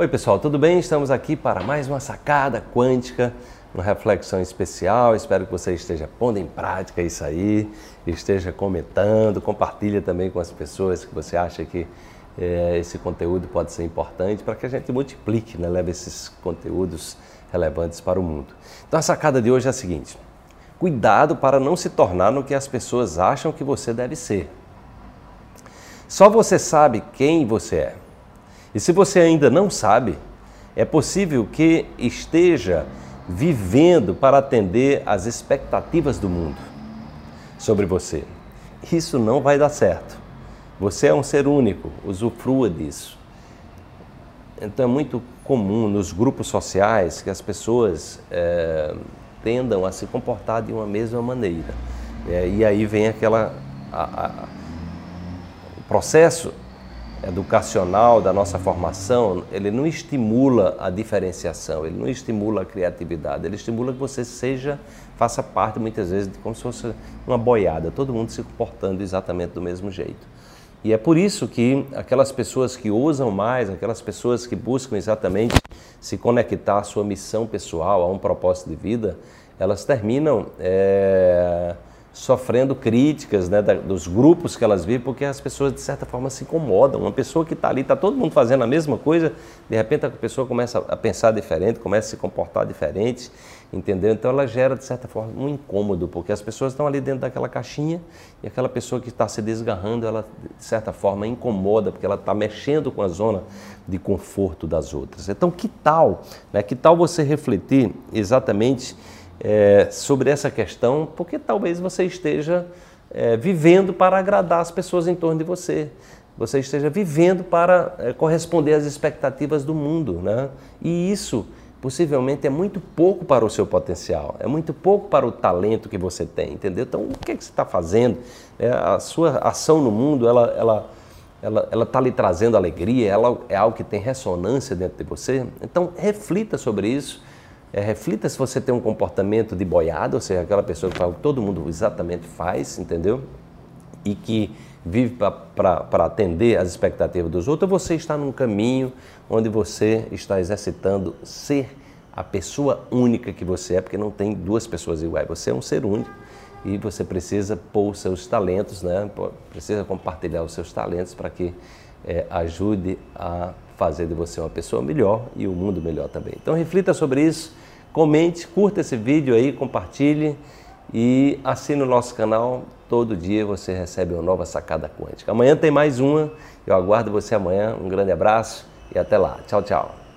Oi, pessoal, tudo bem? Estamos aqui para mais uma sacada quântica, uma reflexão especial. Espero que você esteja pondo em prática isso aí, esteja comentando, compartilha também com as pessoas que você acha que é, esse conteúdo pode ser importante para que a gente multiplique, né? leve esses conteúdos relevantes para o mundo. Então a sacada de hoje é a seguinte: cuidado para não se tornar no que as pessoas acham que você deve ser. Só você sabe quem você é. E se você ainda não sabe, é possível que esteja vivendo para atender às expectativas do mundo sobre você. Isso não vai dar certo. Você é um ser único, usufrua disso. Então é muito comum nos grupos sociais que as pessoas é, tendam a se comportar de uma mesma maneira. É, e aí vem aquela. A, a, o processo educacional da nossa formação, ele não estimula a diferenciação, ele não estimula a criatividade, ele estimula que você seja, faça parte muitas vezes de como se fosse uma boiada, todo mundo se comportando exatamente do mesmo jeito. E é por isso que aquelas pessoas que ousam mais, aquelas pessoas que buscam exatamente se conectar à sua missão pessoal, a um propósito de vida, elas terminam é, sofrendo críticas né, da, dos grupos que elas vivem, porque as pessoas de certa forma se incomodam. Uma pessoa que está ali, está todo mundo fazendo a mesma coisa, de repente a pessoa começa a pensar diferente, começa a se comportar diferente, entendeu? Então ela gera de certa forma um incômodo, porque as pessoas estão ali dentro daquela caixinha e aquela pessoa que está se desgarrando, ela de certa forma incomoda, porque ela está mexendo com a zona de conforto das outras. Então que tal, né, que tal você refletir exatamente é, sobre essa questão, porque talvez você esteja é, vivendo para agradar as pessoas em torno de você. Você esteja vivendo para é, corresponder às expectativas do mundo. Né? E isso possivelmente é muito pouco para o seu potencial, é muito pouco para o talento que você tem, entendeu? Então, o que, é que você está fazendo? É, a sua ação no mundo, ela ela ela ela está lhe trazendo alegria, ela é algo que tem ressonância dentro de você. Então, reflita sobre isso é, reflita se você tem um comportamento de boiada, ou seja, aquela pessoa que faz o que todo mundo exatamente faz, entendeu? E que vive para atender às expectativas dos outros, ou você está num caminho onde você está exercitando ser a pessoa única que você é, porque não tem duas pessoas iguais, você é um ser único e você precisa pôr os seus talentos, né? precisa compartilhar os seus talentos para que é, ajude a fazer de você uma pessoa melhor e o um mundo melhor também. Então reflita sobre isso, comente, curta esse vídeo aí, compartilhe e assine o nosso canal. Todo dia você recebe uma nova sacada quântica. Amanhã tem mais uma. Eu aguardo você amanhã. Um grande abraço e até lá. Tchau, tchau.